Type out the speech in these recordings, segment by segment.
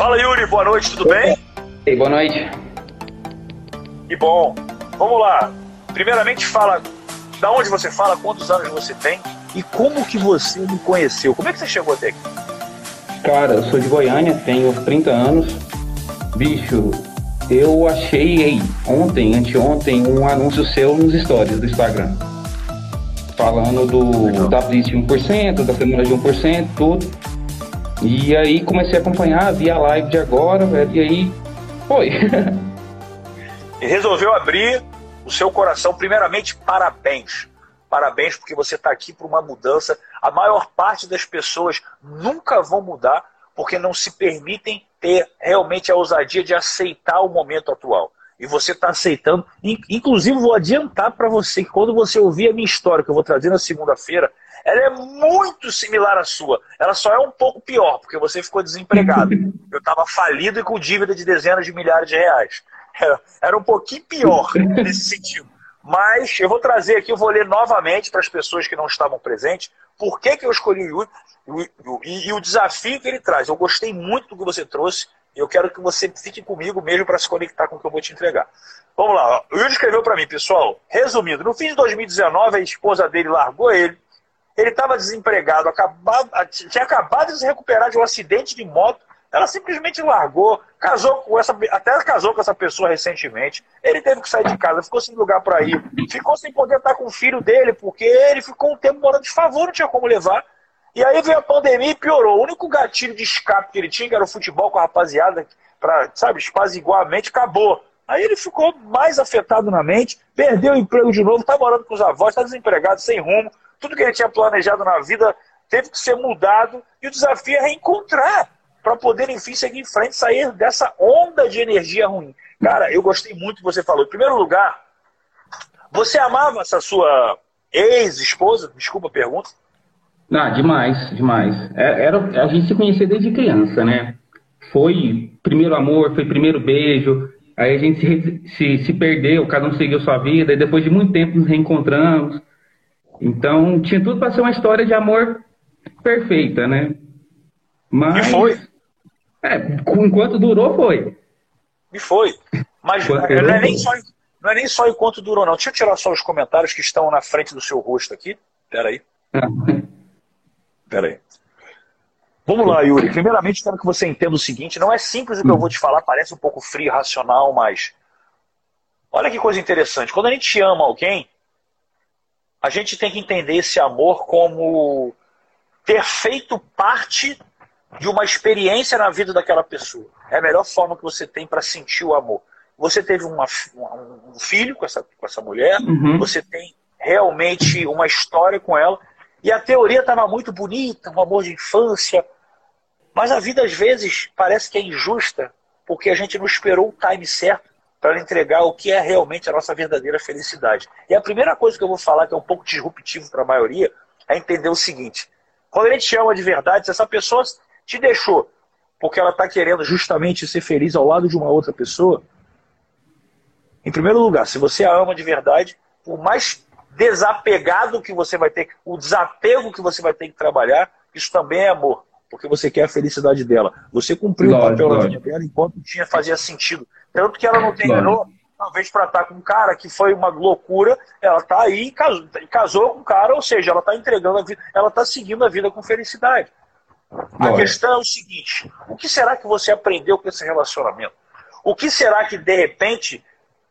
Fala Yuri, boa noite, tudo bem? Ei, boa noite. Que bom. Vamos lá. Primeiramente fala da onde você fala, quantos anos você tem e como que você me conheceu. Como é que você chegou até aqui? Cara, eu sou de Goiânia, tenho 30 anos. Bicho, eu achei ontem, anteontem, um anúncio seu nos stories do Instagram. Falando do, da Blitz de 1%, da semana de 1%, tudo. E aí comecei a acompanhar, vi a live de agora, velho, e aí foi. e resolveu abrir o seu coração. Primeiramente, parabéns. Parabéns porque você está aqui para uma mudança. A maior parte das pessoas nunca vão mudar porque não se permitem ter realmente a ousadia de aceitar o momento atual. E você está aceitando. Inclusive, vou adiantar para você que quando você ouvir a minha história, que eu vou trazer na segunda-feira, ela é muito similar à sua. Ela só é um pouco pior, porque você ficou desempregado. Eu estava falido e com dívida de dezenas de milhares de reais. Era um pouquinho pior nesse sentido. Mas eu vou trazer aqui, eu vou ler novamente para as pessoas que não estavam presentes, por que, que eu escolhi o Yuri e, e o desafio que ele traz. Eu gostei muito do que você trouxe e eu quero que você fique comigo mesmo para se conectar com o que eu vou te entregar. Vamos lá, o Yuri escreveu para mim, pessoal, resumindo, no fim de 2019 a esposa dele largou ele, ele estava desempregado, acabado, tinha acabado de se recuperar de um acidente de moto. Ela simplesmente largou, casou com essa, até casou com essa pessoa recentemente. Ele teve que sair de casa, ficou sem lugar para ir, ficou sem poder estar com o filho dele, porque ele ficou um tempo morando de favor, não tinha como levar. E aí veio a pandemia e piorou. O único gatilho de escape que ele tinha, que era o futebol com a rapaziada, para, sabe, espaziguar a mente, acabou. Aí ele ficou mais afetado na mente, perdeu o emprego de novo, está morando com os avós, está desempregado, sem rumo, tudo que ele tinha planejado na vida teve que ser mudado e o desafio é reencontrar para poder, enfim, seguir em frente, sair dessa onda de energia ruim. Cara, eu gostei muito do que você falou. Em primeiro lugar, você amava essa sua ex-esposa? Desculpa a pergunta. Ah, demais, demais. É, era, a gente se conhecia desde criança, né? Foi primeiro amor, foi primeiro beijo, aí a gente se, se, se perdeu, cada um seguiu sua vida, e depois de muito tempo nos reencontramos. Então, tinha tudo para ser uma história de amor perfeita, né? Mas. E foi. É, enquanto durou, foi. E foi. Mas não é, nem só, não é nem só enquanto durou, não. Deixa eu tirar só os comentários que estão na frente do seu rosto aqui. Peraí. Peraí. Vamos lá, Yuri. Primeiramente, quero que você entenda o seguinte: não é simples o que eu vou te falar, parece um pouco frio e racional, mas. Olha que coisa interessante. Quando a gente ama alguém, a gente tem que entender esse amor como ter feito parte de uma experiência na vida daquela pessoa. É a melhor forma que você tem para sentir o amor. Você teve uma, um filho com essa, com essa mulher, uhum. você tem realmente uma história com ela, e a teoria estava muito bonita, um amor de infância, mas a vida às vezes parece que é injusta, porque a gente não esperou o time certo para entregar o que é realmente a nossa verdadeira felicidade. E a primeira coisa que eu vou falar, que é um pouco disruptivo para a maioria, é entender o seguinte: quando a gente ama de verdade, se essa pessoa te deixou porque ela está querendo justamente ser feliz ao lado de uma outra pessoa, em primeiro lugar, se você a ama de verdade, por mais desapegado que você vai ter, o desapego que você vai ter que trabalhar, isso também é amor, porque você quer a felicidade dela. Você cumpriu o papel na vida dela enquanto tinha fazia sentido. Tanto que ela não terminou, talvez para estar com um cara que foi uma loucura, ela está aí e casou, casou, com um cara, ou seja, ela está entregando a vida, ela está seguindo a vida com felicidade. A questão é o seguinte: o que será que você aprendeu com esse relacionamento? O que será que, de repente,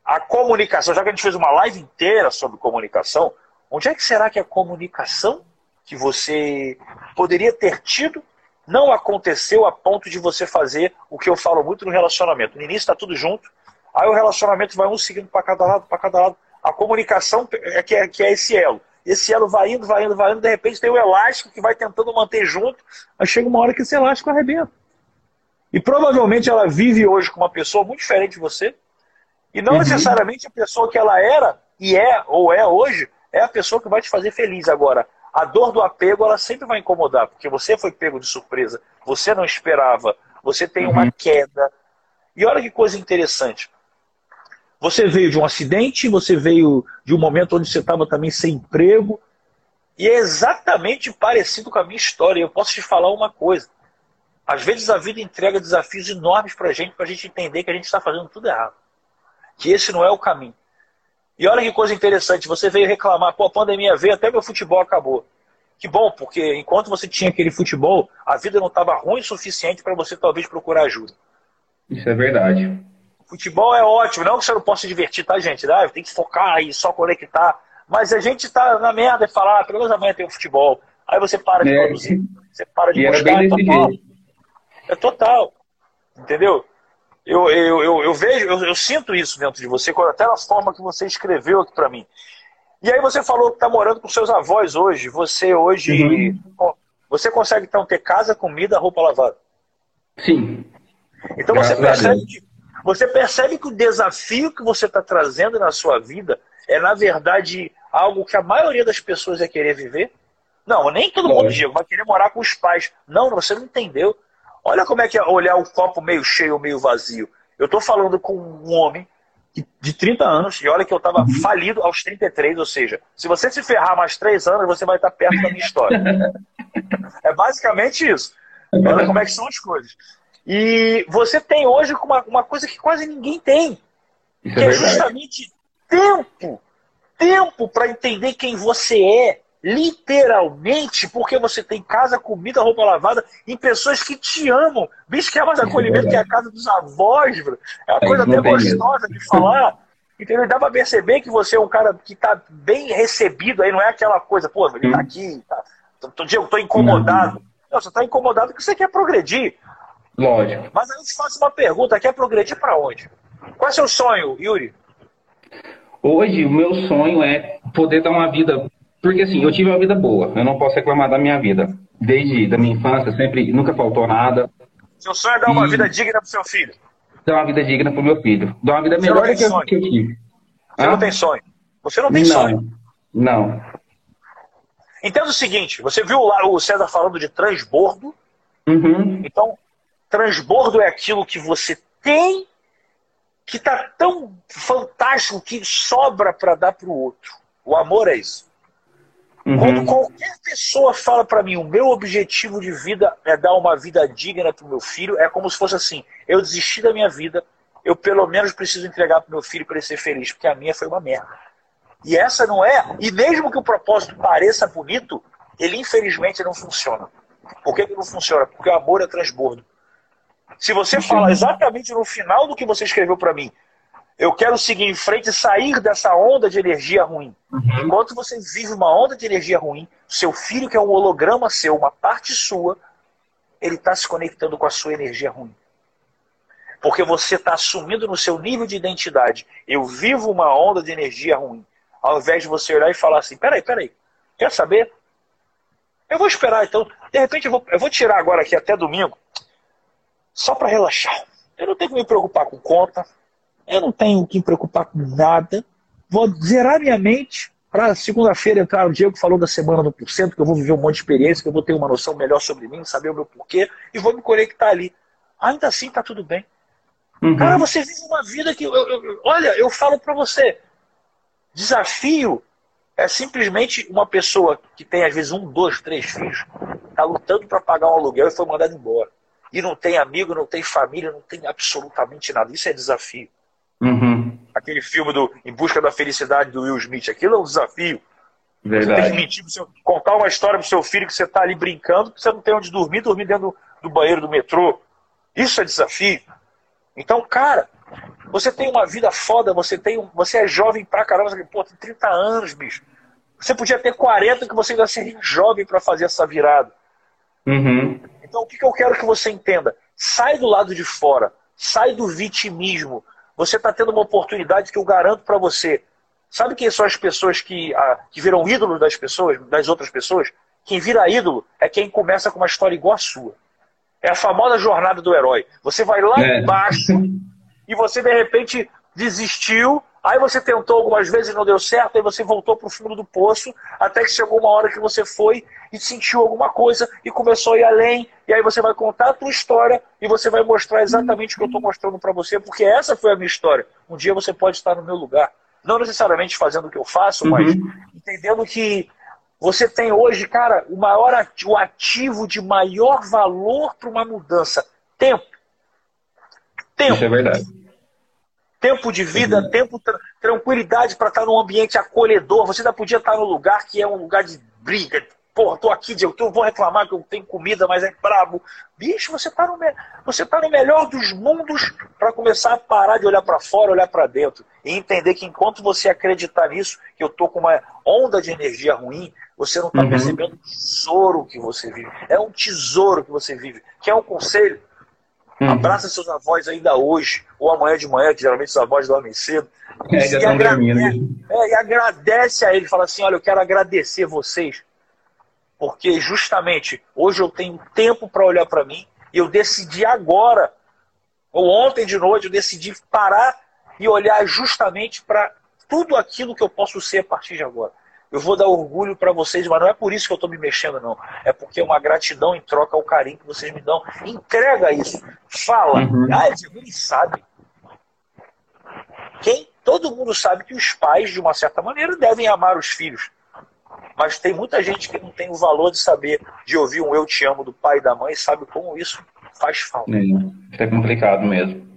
a comunicação, já que a gente fez uma live inteira sobre comunicação, onde é que será que a comunicação que você poderia ter tido não aconteceu a ponto de você fazer o que eu falo muito no relacionamento. No início está tudo junto, aí o relacionamento vai um seguindo para cada lado, para cada lado. A comunicação é que, é que é esse elo. Esse elo vai indo, vai indo, vai indo, de repente tem o elástico que vai tentando manter junto, aí chega uma hora que esse elástico arrebenta. E provavelmente ela vive hoje com uma pessoa muito diferente de você, e não uhum. necessariamente a pessoa que ela era, e é, ou é hoje, é a pessoa que vai te fazer feliz agora. A dor do apego, ela sempre vai incomodar, porque você foi pego de surpresa, você não esperava, você tem uhum. uma queda. E olha que coisa interessante. Você veio de um acidente, você veio de um momento onde você estava também sem emprego, e é exatamente parecido com a minha história. Eu posso te falar uma coisa. Às vezes a vida entrega desafios enormes para a gente, para a gente entender que a gente está fazendo tudo errado. Que esse não é o caminho. E olha que coisa interessante, você veio reclamar, pô, a pandemia veio, até meu futebol acabou. Que bom, porque enquanto você tinha aquele futebol, a vida não estava ruim o suficiente para você talvez procurar ajuda. Isso é verdade. Futebol é ótimo, não que você não possa se divertir, tá, gente? Ah, tem que focar e só conectar. Mas a gente está na merda e falar, ah, pelo menos amanhã tem o futebol. Aí você para de é, produzir, você para de buscar. É total. É total. Entendeu? Eu, eu, eu, eu vejo, eu, eu, sinto isso dentro de você, até na forma que você escreveu aqui para mim. E aí você falou que está morando com seus avós hoje. Você hoje. Uhum. Você consegue então ter casa, comida, roupa lavada? Sim. Então você percebe, que, você percebe que o desafio que você está trazendo na sua vida é, na verdade, algo que a maioria das pessoas é querer viver? Não, nem todo mundo, Diego, vai querer morar com os pais. Não, você não entendeu. Olha como é que é olhar o copo meio cheio ou meio vazio. Eu estou falando com um homem de 30 anos, e olha que eu estava uhum. falido aos 33, ou seja, se você se ferrar mais 3 anos, você vai estar perto da minha história. é basicamente isso. Olha como é que são as coisas. E você tem hoje uma, uma coisa que quase ninguém tem, que é, é justamente tempo. Tempo para entender quem você é, literalmente, porque você tem casa, comida, roupa lavada, em pessoas que te amam. Bicho, que é mais acolhimento é que a casa dos avós, bro. É uma é, coisa até gostosa de falar. Entendeu? Dá pra perceber que você é um cara que tá bem recebido aí, não é aquela coisa, pô, ele tá aqui, tá, todo dia eu tô incomodado. Não, você tá incomodado porque você quer progredir. Lógico. Mas aí eu te faço uma pergunta, quer progredir para onde? Qual é o seu sonho, Yuri? Hoje, o meu sonho é poder dar uma vida porque assim, eu tive uma vida boa, eu não posso reclamar da minha vida. Desde da minha infância, sempre, nunca faltou nada. Seu sonho é dar uma vida digna pro seu filho? Dar uma vida digna pro meu filho. Dar uma vida melhor do que, eu, que eu tive. Você ah? não tem sonho? Você não tem não, sonho? Não. Entenda o seguinte, você viu lá o César falando de transbordo? Uhum. Então, transbordo é aquilo que você tem que tá tão fantástico que sobra para dar pro outro. O amor é isso. Uhum. Quando qualquer pessoa fala para mim, o meu objetivo de vida é dar uma vida digna para o meu filho, é como se fosse assim: eu desisti da minha vida, eu pelo menos preciso entregar para meu filho para ele ser feliz, porque a minha foi uma merda. E essa não é, e mesmo que o propósito pareça bonito, ele infelizmente não funciona. Por que, que não funciona? Porque o amor é transbordo. Se você fala exatamente no final do que você escreveu para mim, eu quero seguir em frente e sair dessa onda de energia ruim. Uhum. Enquanto você vive uma onda de energia ruim, seu filho, que é um holograma seu, uma parte sua, ele está se conectando com a sua energia ruim. Porque você está assumindo no seu nível de identidade, eu vivo uma onda de energia ruim. Ao invés de você olhar e falar assim, peraí, peraí, quer saber? Eu vou esperar, então, de repente eu vou, eu vou tirar agora aqui até domingo, só para relaxar. Eu não tenho que me preocupar com conta, eu não tenho que me preocupar com nada. Vou zerar minha mente para segunda-feira entrar. O Diego falou da semana do porcento, que eu vou viver um monte de experiência, que eu vou ter uma noção melhor sobre mim, saber o meu porquê, e vou me conectar ali. Ainda assim está tudo bem. Uhum. Cara, você vive uma vida que. Eu, eu, olha, eu falo para você: desafio é simplesmente uma pessoa que tem às vezes um, dois, três filhos, está lutando para pagar um aluguel e foi mandado embora. E não tem amigo, não tem família, não tem absolutamente nada. Isso é desafio. Uhum. Aquele filme do Em Busca da Felicidade do Will Smith, aquilo é um desafio. Verdade. Você tem que mentir seu, contar uma história pro seu filho que você está ali brincando, que você não tem onde dormir, dormir dentro do, do banheiro do metrô. Isso é desafio. Então, cara, você tem uma vida foda, você tem você é jovem pra caramba, você, pô, tem 30 anos, bicho. Você podia ter 40 que você ainda seria jovem para fazer essa virada. Uhum. Então, o que, que eu quero que você entenda? Sai do lado de fora, sai do vitimismo, você está tendo uma oportunidade que eu garanto para você. Sabe quem são as pessoas que, ah, que viram ídolos das pessoas, das outras pessoas? Quem vira ídolo é quem começa com uma história igual a sua. É a famosa jornada do herói. Você vai lá é. embaixo e você de repente desistiu Aí você tentou algumas vezes e não deu certo, aí você voltou para o fundo do poço, até que chegou uma hora que você foi e sentiu alguma coisa e começou a ir além, e aí você vai contar a tua história e você vai mostrar exatamente o que eu estou mostrando para você, porque essa foi a minha história. Um dia você pode estar no meu lugar. Não necessariamente fazendo o que eu faço, mas uhum. entendendo que Você tem hoje, cara, o maior ativo, o ativo de maior valor para uma mudança. Tempo. Tempo. Isso é verdade. Tempo de vida, uhum. tempo, tranquilidade para estar num ambiente acolhedor. Você ainda podia estar num lugar que é um lugar de briga, porra, tô aqui, eu vou reclamar que eu tenho comida, mas é brabo. Bicho, você tá no, você tá no melhor dos mundos para começar a parar de olhar para fora, olhar para dentro. E entender que enquanto você acreditar nisso, que eu tô com uma onda de energia ruim, você não está uhum. percebendo o tesouro que você vive. É um tesouro que você vive. Quer um conselho? Uhum. Abraça seus avós ainda hoje, ou amanhã de manhã, que geralmente os avós dormem cedo. É, e, agradece, é, e agradece a ele, fala assim: olha, eu quero agradecer vocês porque justamente hoje eu tenho tempo para olhar para mim e eu decidi agora, ou ontem de noite, eu decidi parar e olhar justamente para tudo aquilo que eu posso ser a partir de agora. Eu vou dar orgulho para vocês, mas não é por isso que eu estou me mexendo, não. É porque é uma gratidão em troca ao carinho que vocês me dão. Entrega isso. Fala. Uhum. Ah, ninguém sabe. Quem? Todo mundo sabe que os pais, de uma certa maneira, devem amar os filhos. Mas tem muita gente que não tem o valor de saber, de ouvir um eu te amo do pai e da mãe, sabe como isso faz falta. É, é complicado mesmo.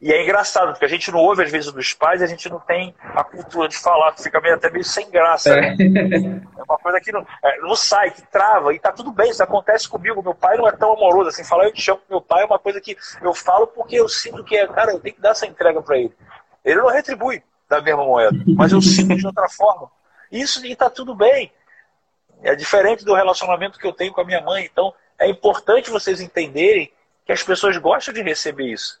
E é engraçado, porque a gente não ouve às vezes dos pais, a gente não tem a cultura de falar, fica meio, até meio sem graça. É, né? é uma coisa que não, é, não, sai, que trava, e tá tudo bem, isso acontece comigo. Meu pai não é tão amoroso assim. Falar eu te amo meu pai é uma coisa que eu falo porque eu sinto que é, cara, eu tenho que dar essa entrega para ele. Ele não retribui da mesma moeda, mas eu sinto de outra forma. Isso e tá tudo bem. É diferente do relacionamento que eu tenho com a minha mãe. Então, é importante vocês entenderem que as pessoas gostam de receber isso.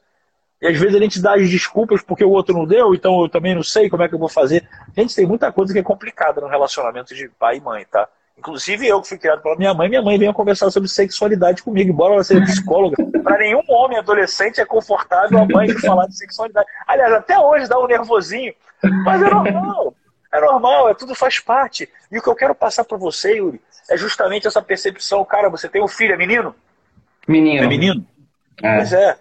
E às vezes a gente dá as desculpas porque o outro não deu, então eu também não sei como é que eu vou fazer. Gente, tem muita coisa que é complicada no relacionamento de pai e mãe, tá? Inclusive eu que fui criado pela minha mãe, minha mãe veio conversar sobre sexualidade comigo, embora ela seja psicóloga. Para nenhum homem adolescente é confortável a mãe falar de sexualidade. Aliás, até hoje dá um nervosinho, mas é normal. É normal, é tudo faz parte. E o que eu quero passar para você, Yuri, é justamente essa percepção. Cara, você tem um filho, é menino? Menino. É menino? É. Pois é.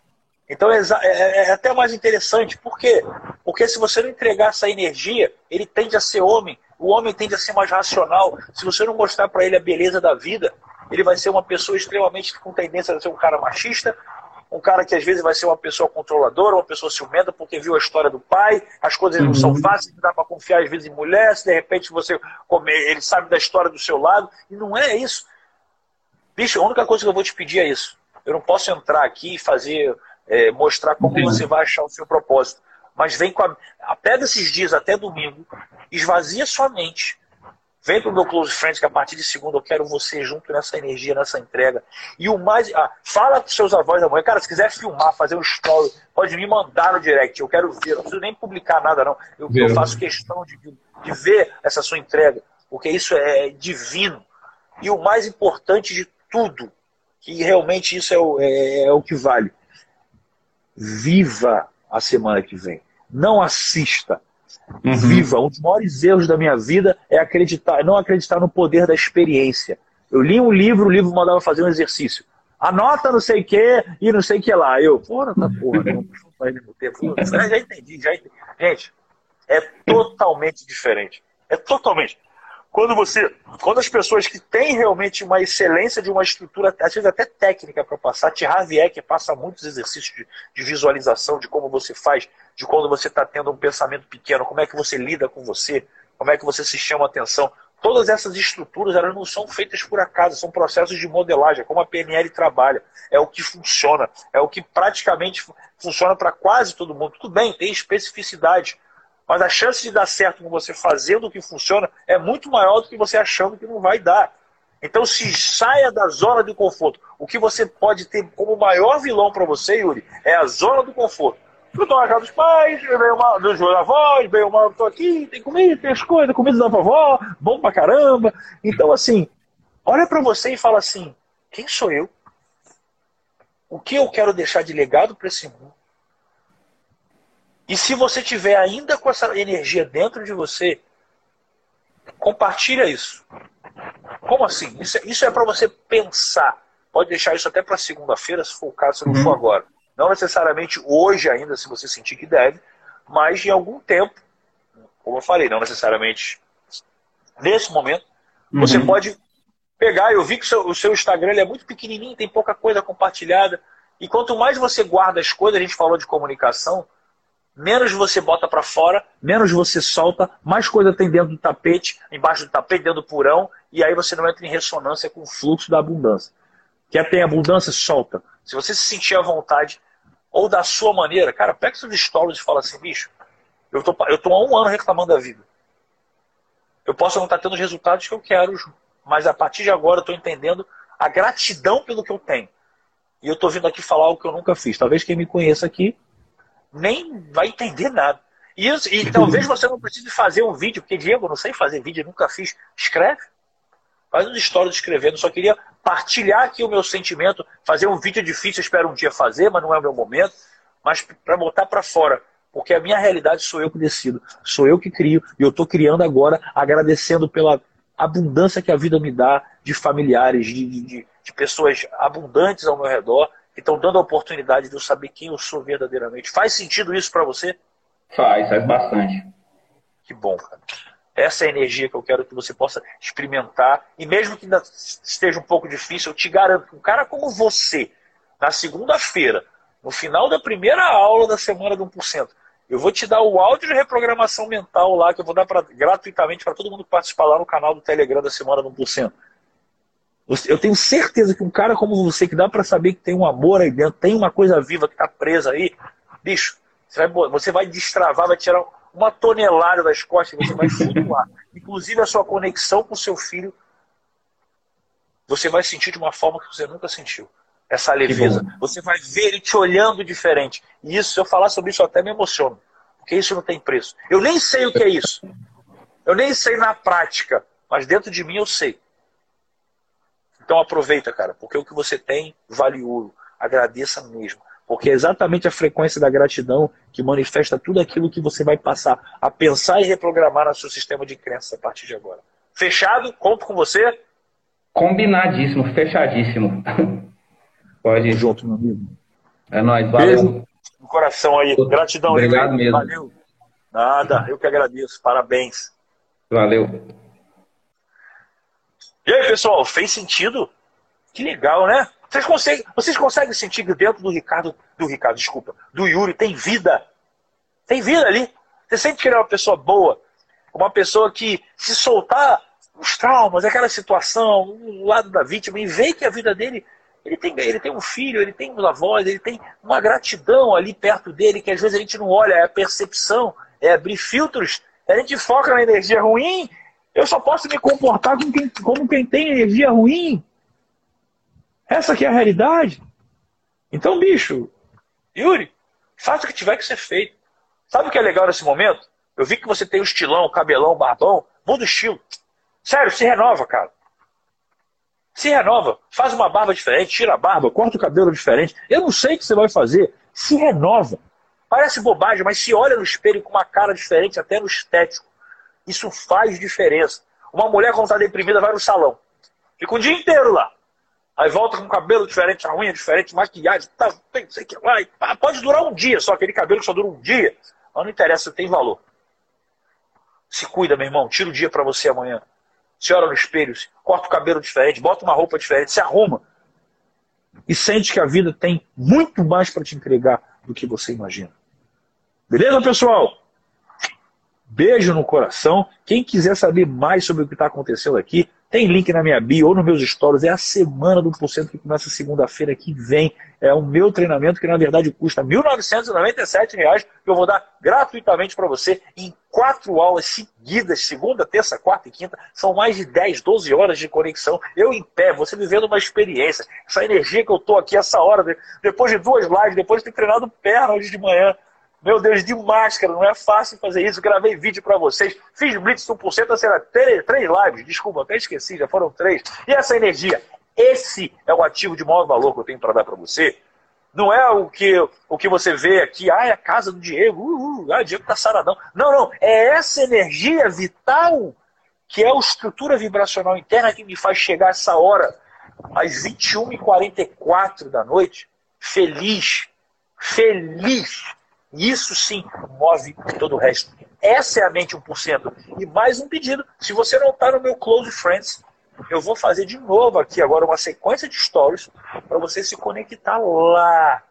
Então é, é, é, até mais interessante. Por quê? Porque se você não entregar essa energia, ele tende a ser homem. O homem tende a ser mais racional. Se você não mostrar para ele a beleza da vida, ele vai ser uma pessoa extremamente com tendência a ser um cara machista, um cara que às vezes vai ser uma pessoa controladora, uma pessoa ciumenta, porque viu a história do pai, as coisas não são uhum. fáceis, não dá para confiar às vezes em mulher, se de repente você ele sabe da história do seu lado, e não é isso. Bicho, a única coisa que eu vou te pedir é isso. Eu não posso entrar aqui e fazer, é, mostrar como você vai achar o seu propósito. Mas vem com a. Pega esses dias até domingo, esvazia sua mente Vem pro meu Close Friends, que a partir de segunda eu quero você junto nessa energia, nessa entrega. E o mais. Ah, fala com seus avós amanhã. Cara, se quiser filmar, fazer um story, pode me mandar no direct. Eu quero ver. Não preciso nem publicar nada, não. Eu, eu faço questão de, de ver essa sua entrega. Porque isso é divino. E o mais importante de tudo, que realmente isso é o, é, é o que vale. Viva a semana que vem. Não assista Uhum. Viva. Um dos maiores erros da minha vida é acreditar, não acreditar no poder da experiência. Eu li um livro, o livro mandava fazer um exercício. Anota não sei o que e não sei o que lá. Eu, porra, tá porra, não, faz mesmo tempo. Já entendi, já entendi. Gente, é totalmente diferente. É totalmente. Quando você, quando as pessoas que têm realmente uma excelência de uma estrutura, às vezes até técnica para passar, Thierry Vieck passa muitos exercícios de, de visualização de como você faz, de quando você está tendo um pensamento pequeno, como é que você lida com você, como é que você se chama atenção. Todas essas estruturas elas não são feitas por acaso, são processos de modelagem, é como a PNL trabalha. É o que funciona, é o que praticamente funciona para quase todo mundo. Tudo bem, tem especificidade, mas a chance de dar certo com você fazendo o que funciona é muito maior do que você achando que não vai dar. Então se saia da zona de conforto. O que você pode ter como maior vilão para você, Yuri, é a zona do conforto. Eu tô na casa dos pais, veio uma dos avós, veio uma, tô aqui, tem comida, tem as coisas, comida da vovó, bom pra caramba. Então, assim, olha para você e fala assim: quem sou eu? O que eu quero deixar de legado para esse mundo? E se você tiver ainda com essa energia dentro de você, compartilha isso. Como assim? Isso, é, isso é para você pensar. Pode deixar isso até para segunda-feira, se for o caso, se não for uhum. agora. Não necessariamente hoje ainda, se você sentir que deve, mas em algum tempo, como eu falei, não necessariamente nesse momento, Uhum. Você pode pegar, eu vi que o seu, o seu Instagram é muito pequenininho, tem pouca coisa compartilhada. E quanto mais você guarda as coisas, a gente falou de comunicação, menos você bota para fora, menos você solta, mais coisa tem dentro do tapete, embaixo do tapete, dentro do purão, e aí você não entra em ressonância com o fluxo da abundância. Quer ter abundância? Solta. Se você se sentir à vontade, ou da sua maneira, cara, pega seus stories e fala assim, bicho, eu tô, eu tô há um ano reclamando da vida. Eu posso não estar tendo os resultados que eu quero, mas a partir de agora eu estou entendendo a gratidão pelo que eu tenho. E eu estou vindo aqui falar o que eu nunca fiz. Talvez quem me conheça aqui nem vai entender nada. E, e talvez você não precise fazer um vídeo, porque Diego, não sei fazer vídeo, nunca fiz. Escreve. Faz uma história escrevendo. Só queria partilhar aqui o meu sentimento. Fazer um vídeo difícil, espero um dia fazer, mas não é o meu momento. Mas para botar para fora. Porque a minha realidade sou eu que decido. Sou eu que crio. E eu estou criando agora, agradecendo pela abundância que a vida me dá de familiares, de, de, de pessoas abundantes ao meu redor que estão dando a oportunidade de eu saber quem eu sou verdadeiramente. Faz sentido isso para você? Faz, faz bastante. Que bom, cara. Essa é a energia que eu quero que você possa experimentar. E mesmo que ainda esteja um pouco difícil, eu te garanto que um cara como você, na segunda-feira, no final da primeira aula da semana do 1%, eu vou te dar o áudio de reprogramação mental lá, que eu vou dar pra, gratuitamente para todo mundo que participar lá no canal do Telegram da semana do 1%. Eu tenho certeza que um cara como você, que dá para saber que tem um amor aí dentro, tem uma coisa viva que está presa aí, bicho, você vai, você vai destravar, vai tirar uma tonelada das costas e você vai flutuar. Inclusive a sua conexão com o seu filho, você vai sentir de uma forma que você nunca sentiu. Essa leveza. Você vai ver ele te olhando diferente. E isso, se eu falar sobre isso, eu até me emociono. Porque isso não tem preço. Eu nem sei o que é isso. Eu nem sei na prática. Mas dentro de mim eu sei. Então aproveita, cara, porque o que você tem vale ouro. Agradeça mesmo. Porque é exatamente a frequência da gratidão que manifesta tudo aquilo que você vai passar a pensar e reprogramar no seu sistema de crenças a partir de agora. Fechado? Conto com você? Combinadíssimo, fechadíssimo. Pode ir. junto, meu amigo. É nóis, valeu. Beijo no coração aí. Gratidão Obrigado aí. mesmo. Valeu. Nada, eu que agradeço. Parabéns. Valeu. E aí, pessoal, fez sentido? Que legal, né? Vocês conseguem, vocês conseguem sentir que dentro do Ricardo, do Ricardo, desculpa, do Yuri tem vida? Tem vida ali. Você sente que ele é uma pessoa boa, uma pessoa que se soltar os traumas, aquela situação, o lado da vítima, e vê que a vida dele, ele tem, ele tem um filho, ele tem uma avós, ele tem uma gratidão ali perto dele, que às vezes a gente não olha, é a percepção, é abrir filtros, a gente foca na energia ruim eu só posso me comportar como quem, como quem tem energia ruim. Essa aqui é a realidade. Então, bicho, Yuri, faça o que tiver que ser feito. Sabe o que é legal nesse momento? Eu vi que você tem o estilão, o cabelão, barbão. Muda o estilo. Sério, se renova, cara. Se renova. Faz uma barba diferente, tira a barba, corta o cabelo diferente. Eu não sei o que você vai fazer. Se renova. Parece bobagem, mas se olha no espelho com uma cara diferente, até no estético. Isso faz diferença. Uma mulher, quando está deprimida, vai no salão. Fica o dia inteiro lá. Aí volta com o cabelo diferente, a unha diferente, maquiagem, tá, tem, sei que lá. Pode durar um dia, só aquele cabelo que só dura um dia. Mas não interessa, tem valor. Se cuida, meu irmão. Tira o dia para você amanhã. Se olha no espelho, corta o cabelo diferente, bota uma roupa diferente, se arruma. E sente que a vida tem muito mais para te entregar do que você imagina. Beleza, pessoal? Beijo no coração. Quem quiser saber mais sobre o que está acontecendo aqui, tem link na minha bio ou nos meus stories. É a semana do porcento que começa segunda-feira que vem. É o meu treinamento que na verdade custa 1.997 reais que eu vou dar gratuitamente para você em quatro aulas seguidas, segunda, terça, quarta e quinta. São mais de 10, 12 horas de conexão. Eu em pé, você vivendo uma experiência. Essa energia que eu estou aqui, essa hora, depois de duas lives, depois de ter treinado perna hoje de manhã, meu Deus, de máscara, não é fácil fazer isso. Gravei vídeo para vocês. Fiz Blitz 1%, será três, três lives, desculpa, até esqueci, já foram três. E essa energia, esse é o ativo de maior valor que eu tenho para dar para você. Não é o que, o que você vê aqui, ah, é a casa do Diego, uh, uh, ah, o Diego tá saradão. Não, não, é essa energia vital que é a estrutura vibracional interna que me faz chegar essa hora, às 21h44 da noite, feliz, feliz, isso sim move todo o resto. Essa é a mente 1%. E mais um pedido: se você não está no meu Close Friends, eu vou fazer de novo aqui agora uma sequência de stories para você se conectar lá.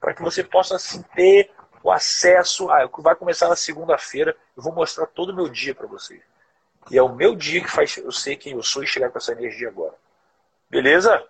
Para que você possa assim, ter o acesso. Ah, vai começar na segunda-feira. Eu vou mostrar todo o meu dia para vocês. E é o meu dia que faz eu ser quem eu sou e chegar com essa energia agora. Beleza?